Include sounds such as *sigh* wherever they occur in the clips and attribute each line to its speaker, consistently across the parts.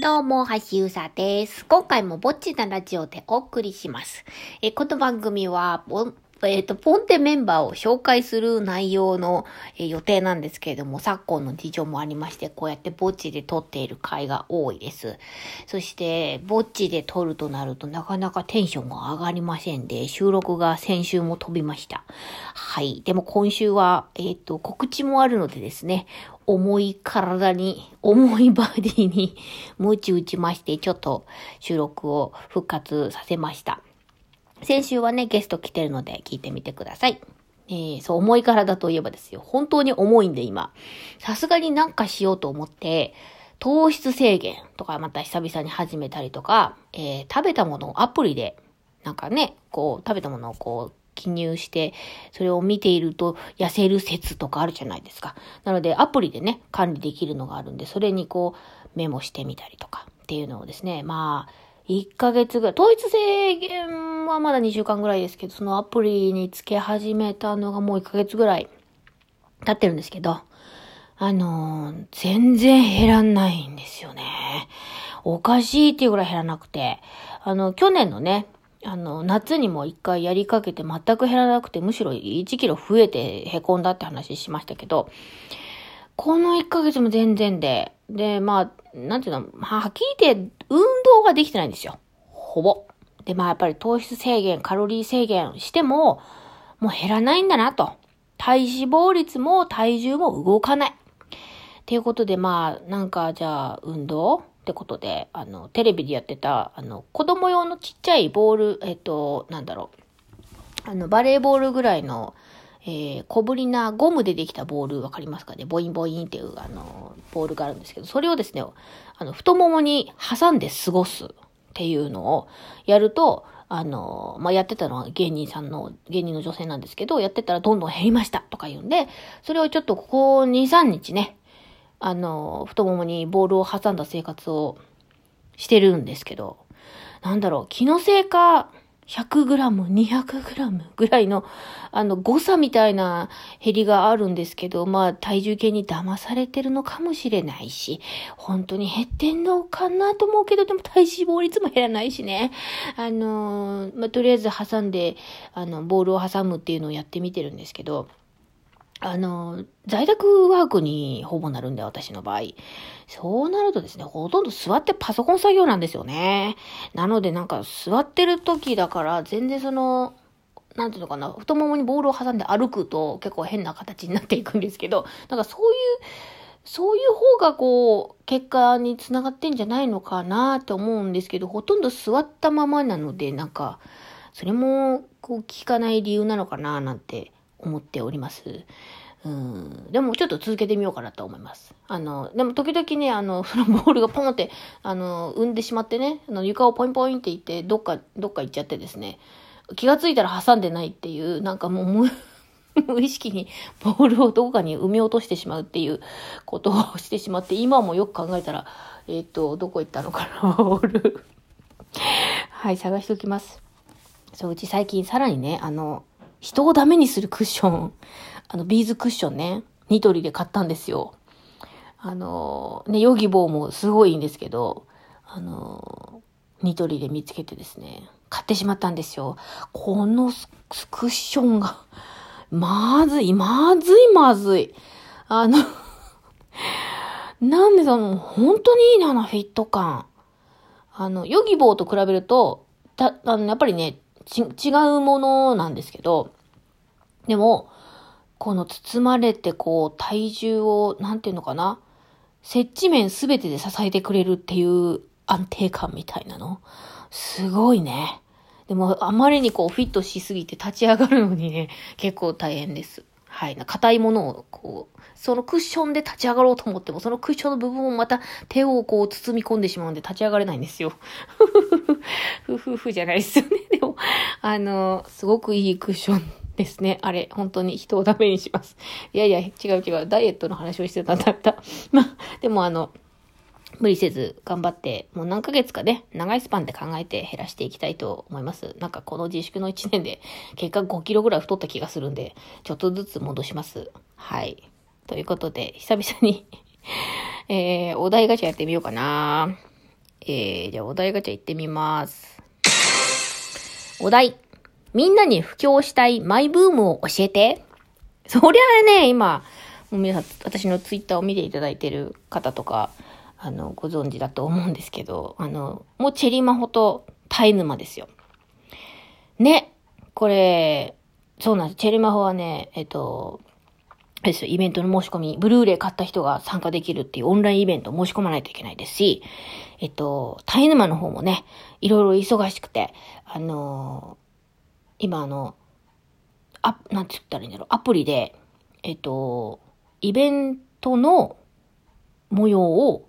Speaker 1: どうも、橋うさです。今回もぼっちなラジオでお送りします。えこの番組は、えっ、ー、と、ポンテメンバーを紹介する内容の、えー、予定なんですけれども、昨今の事情もありまして、こうやってぼっちで撮っている回が多いです。そして、ぼっちで撮るとなるとなかなかテンションが上がりませんで、収録が先週も飛びました。はい。でも今週は、えっ、ー、と、告知もあるのでですね、重い体に、重いバディに、ムチ打ちまして、ちょっと収録を復活させました。先週はね、ゲスト来てるので聞いてみてください。えー、そう、重い体といえばですよ。本当に重いんで今。さすがになんかしようと思って、糖質制限とかまた久々に始めたりとか、えー、食べたものをアプリで、なんかね、こう、食べたものをこう、記入して、それを見ていると痩せる説とかあるじゃないですか。なので、アプリでね、管理できるのがあるんで、それにこう、メモしてみたりとかっていうのをですね、まあ、1ヶ月ぐらい、統一制限はまだ2週間ぐらいですけど、そのアプリにつけ始めたのがもう1ヶ月ぐらい経ってるんですけど、あのー、全然減らないんですよね。おかしいっていうぐらい減らなくて、あの、去年のね、あの、夏にも一回やりかけて全く減らなくて、むしろ1キロ増えて凹んだって話しましたけど、この1ヶ月も全然で、で、まあ、なんていうの、はっきり言って運動ができてないんですよ。ほぼ。で、まあやっぱり糖質制限、カロリー制限しても、もう減らないんだなと。体脂肪率も体重も動かない。っていうことで、まあ、なんかじゃあ、運動ってことで、あの、テレビでやってた、あの、子供用のちっちゃいボール、えっと、なんだろう。あの、バレーボールぐらいの、えー、小ぶりなゴムでできたボールわかりますかね？ボインボインっていうあの、ボールがあるんですけど、それをですね、あの、太ももに挟んで過ごすっていうのをやると、あの、まあ、やってたのは芸人さんの、芸人の女性なんですけど、やってたらどんどん減りましたとか言うんで、それをちょっとここ2、3日ね、あの、太ももにボールを挟んだ生活をしてるんですけど、なんだろう、気のせいか、100g、200g ぐらいの、あの、誤差みたいな減りがあるんですけど、まあ、体重計に騙されてるのかもしれないし、本当に減ってんのかなと思うけど、でも体脂肪率も減らないしね。あの、まあ、とりあえず挟んで、あの、ボールを挟むっていうのをやってみてるんですけど、あの、在宅ワークにほぼなるんで、私の場合。そうなるとですね、ほとんど座ってパソコン作業なんですよね。なのでなんか座ってる時だから、全然その、なんていうのかな、太ももにボールを挟んで歩くと結構変な形になっていくんですけど、なんかそういう、そういう方がこう、結果につながってんじゃないのかなって思うんですけど、ほとんど座ったままなので、なんか、それも、こう、効かない理由なのかななんて思っております。うん。でもちょっと続けてみようかなと思います。あの、でも時々ね、あの、そ *laughs* のボールがポンって、あの、産んでしまってね、あの、床をポインポインっていって、どっか、どっか行っちゃってですね、気がついたら挟んでないっていう、なんかもう *laughs* 無、意識にボールをどこかに埋め落としてしまうっていうことをしてしまって、今もよく考えたら、えっ、と、どこ行ったのかな、ボール。はい、探しておきます。そう、うち最近さらにね、あの、人をダメにするクッション、あの、ビーズクッションね、ニトリで買ったんですよ。あの、ね、ヨギボーもすごいんですけど、あの、ニトリで見つけてですね、買ってしまったんですよ。このクッションが、まずい、まずい、まずい。あのなんでその、本当にいいな、あのフィット感。あの、ヨギボーと比べると、た、あの、やっぱりね、ち、違うものなんですけど、でも、この包まれてこう体重を、なんていうのかな、接地面すべてで支えてくれるっていう安定感みたいなの。すごいね。でも、あまりにこうフィットしすぎて立ち上がるのにね、結構大変です。はい。硬いものを、こう、そのクッションで立ち上がろうと思っても、そのクッションの部分をまた手をこう包み込んでしまうんで立ち上がれないんですよ。ふふふ、ふふふじゃないですよね。でも、あの、すごくいいクッションですね。あれ、本当に人をダメにします。いやいや、違う違う。ダイエットの話をしてたんだった。*laughs* まあ、でもあの、無理せず頑張って、もう何ヶ月かね、長いスパンで考えて減らしていきたいと思います。なんかこの自粛の1年で *laughs* 結果5キロぐらい太った気がするんで、ちょっとずつ戻します。はい。ということで、久々に *laughs* えー、お題ガチャやってみようかな。えー、じゃあお題ガチャ行ってみます。お題。みんなに布教したいマイブームを教えて。そりゃあね、今、皆さん、私のツイッターを見ていただいてる方とか、あの、ご存知だと思うんですけど、あの、もうチェリマホとタイヌマですよ。ね。これ、そうなんです。チェリマホはね、えっと、ですイベントの申し込み、ブルーレイ買った人が参加できるっていうオンラインイベント申し込まないといけないですし、えっと、タイヌマの方もね、いろいろ忙しくて、あのー、今あの、あ、なんて言ったらいいんだろう、アプリで、えっと、イベントの模様を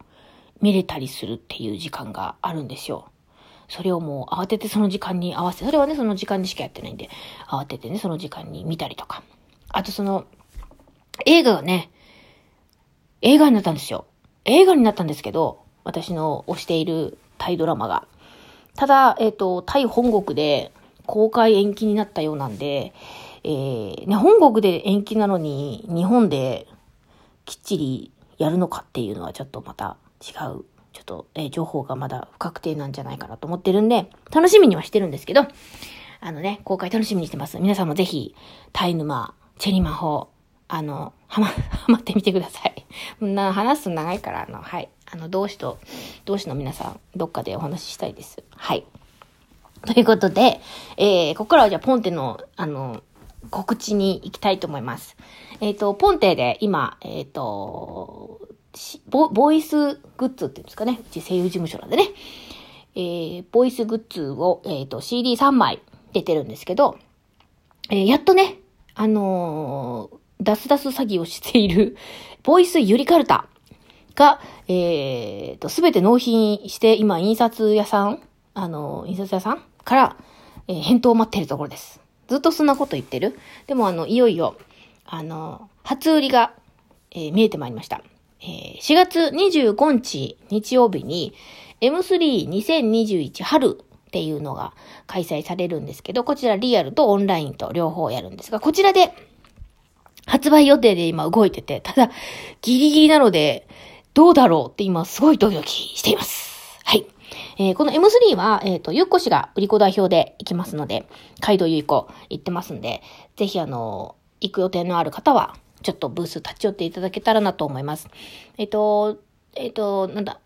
Speaker 1: 見れたりするっていう時間があるんですよ。それをもう慌ててその時間に合わせ、それはね、その時間にしかやってないんで、慌ててね、その時間に見たりとか。あとその、映画がね、映画になったんですよ。映画になったんですけど、私の推しているタイドラマが。ただ、えっ、ー、と、タイ本国で公開延期になったようなんで、えー、ね、本国で延期なのに、日本できっちりやるのかっていうのはちょっとまた違う、ちょっと、えー、情報がまだ不確定なんじゃないかなと思ってるんで、楽しみにはしてるんですけど、あのね、公開楽しみにしてます。皆さんもぜひ、タイ沼、チェリマホ、あの、はま、*laughs* はまってみてください。な、話すと長いから、あの、はい。あの、同志と、同志の皆さん、どっかでお話ししたいです。はい。ということで、えー、ここからはじゃあ、ポンテの、あの、告知に行きたいと思います。えっ、ー、と、ポンテで今、えっ、ー、とボ、ボイスグッズっていうんですかね。うち声優事務所なんでね。えー、ボイスグッズを、えっ、ー、と、CD3 枚出てるんですけど、えー、やっとね、あのー、ダスダス詐欺をしている、*laughs* ボイスユリカルタが、えー、と、すべて納品して、今、印刷屋さん、あの、印刷屋さんから、え、返答を待ってるところです。ずっとそんなこと言ってる。でも、あの、いよいよ、あの、初売りが、え、見えてまいりました。えー、4月25日日曜日に M32021 春っていうのが開催されるんですけど、こちらリアルとオンラインと両方やるんですが、こちらで発売予定で今動いてて、ただ、ギリギリなので、どうだろうって今すごいドキドキしています。はい。えー、この M3 は、えっ、ー、と、ゆっこ氏が売り子代表で行きますので、カイドウゆいこ行ってますんで、ぜひあの、行く予定のある方は、ちょっとブース立ち寄っていただけたらなと思います。えっ、と、えっ、と、なんだ、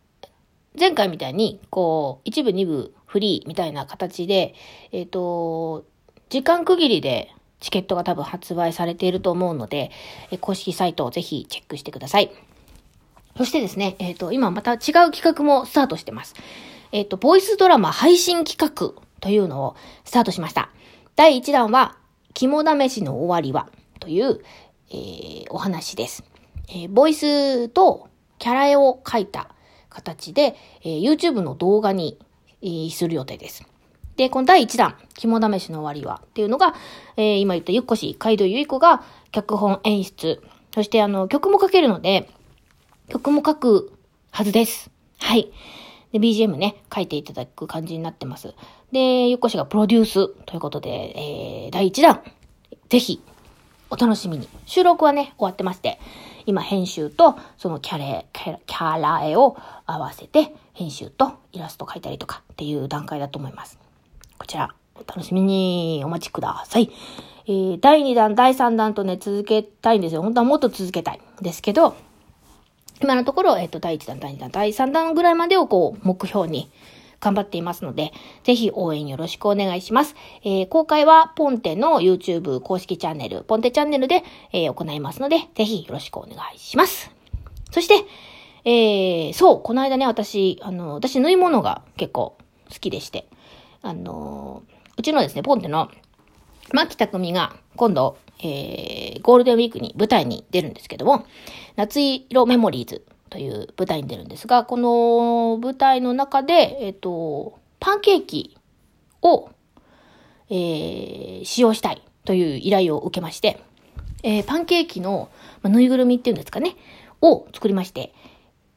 Speaker 1: 前回みたいに、こう、一部二部フリーみたいな形で、えっ、と、時間区切りでチケットが多分発売されていると思うので、え公式サイトをぜひチェックしてください。そしてですね、えっ、ー、と、今また違う企画もスタートしてます。えっ、ー、と、ボイスドラマ配信企画というのをスタートしました。第1弾は、肝試しの終わりはという、えー、お話です。えー、ボイスとキャラ絵を描いた形で、えー、YouTube の動画に、えー、する予定です。で、この第1弾、肝試しの終わりはっていうのが、えー、今言ったゆっこし、海道ゆい子が脚本演出、そしてあの、曲も書けるので、曲も書くはずです。はい。で、BGM ね、書いていただく感じになってます。で、ゆっこしがプロデュースということで、えー、第1弾、ぜひ、お楽しみに。収録はね、終わってまして、今編集と、そのキャレ、キャラ絵を合わせて、編集とイラスト描いたりとかっていう段階だと思います。こちら、お楽しみにお待ちください。えー、第2弾、第3弾とね、続けたいんですよ。本当はもっと続けたいんですけど、今のところ、えっ、ー、と、第1弾、第2弾、第3弾ぐらいまでをこう、目標に頑張っていますので、ぜひ応援よろしくお願いします。えー、公開はポンテの YouTube 公式チャンネル、ポンテチャンネルで、えー、行いますので、ぜひよろしくお願いします。そして、えー、そう、この間ね、私、あの、私、縫い物が結構好きでして、あのうちのですね、ポンテの牧田組が今度、えー、ゴールデンウィークに舞台に出るんですけども、夏色メモリーズという舞台に出るんですが、この舞台の中で、えっ、と、パンケーキを、えー、使用したいという依頼を受けまして、えー、パンケーキの、ま、ぬいぐるみっていうんですかね、を作りまして、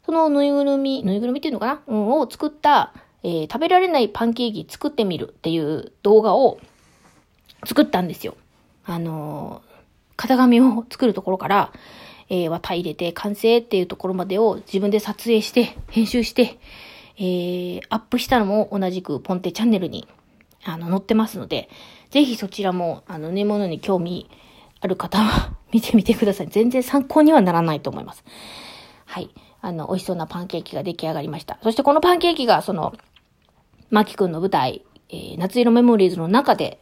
Speaker 1: そのぬいぐるみ、ぬいぐるみっていうのかな、うん、を作った、えー、食べられないパンケーキ作ってみるっていう動画を作ったんですよ。あのー、型紙を作るところから、えー、綿入れて完成っていうところまでを自分で撮影して、編集して、えー、アップしたのも同じくポンテチャンネルに、あの、載ってますので、ぜひそちらも、あの、寝物に興味ある方は見てみてください。全然参考にはならないと思います。はい。あの、美味しそうなパンケーキが出来上がりました。そしてこのパンケーキが、その、マキ君の舞台、えー、夏色メモリーズの中で、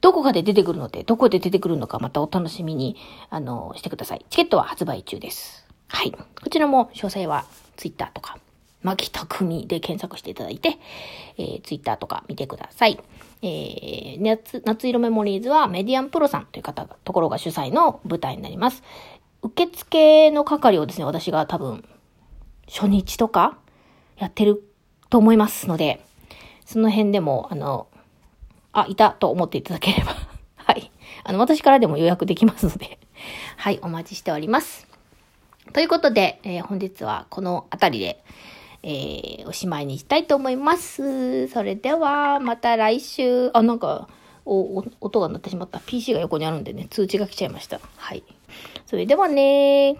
Speaker 1: どこかで出てくるので、どこで出てくるのかまたお楽しみに、あの、してください。チケットは発売中です。はい。こちらも詳細は Twitter とか、牧田組で検索していただいて、えー、Twitter とか見てください。えー、夏、夏色メモリーズはメディアンプロさんという方が、ところが主催の舞台になります。受付の係をですね、私が多分、初日とかやってると思いますので、その辺でも、あの、あ、いたと思っていただければ *laughs* はい。あの、私からでも予約できますので *laughs* はい、お待ちしております。ということで、えー、本日はこの辺りで、えー、おしまいにしたいと思います。それでは、また来週、あ、なんか、お、お音が鳴ってしまった。PC が横にあるんでね、通知が来ちゃいました。はい。それではね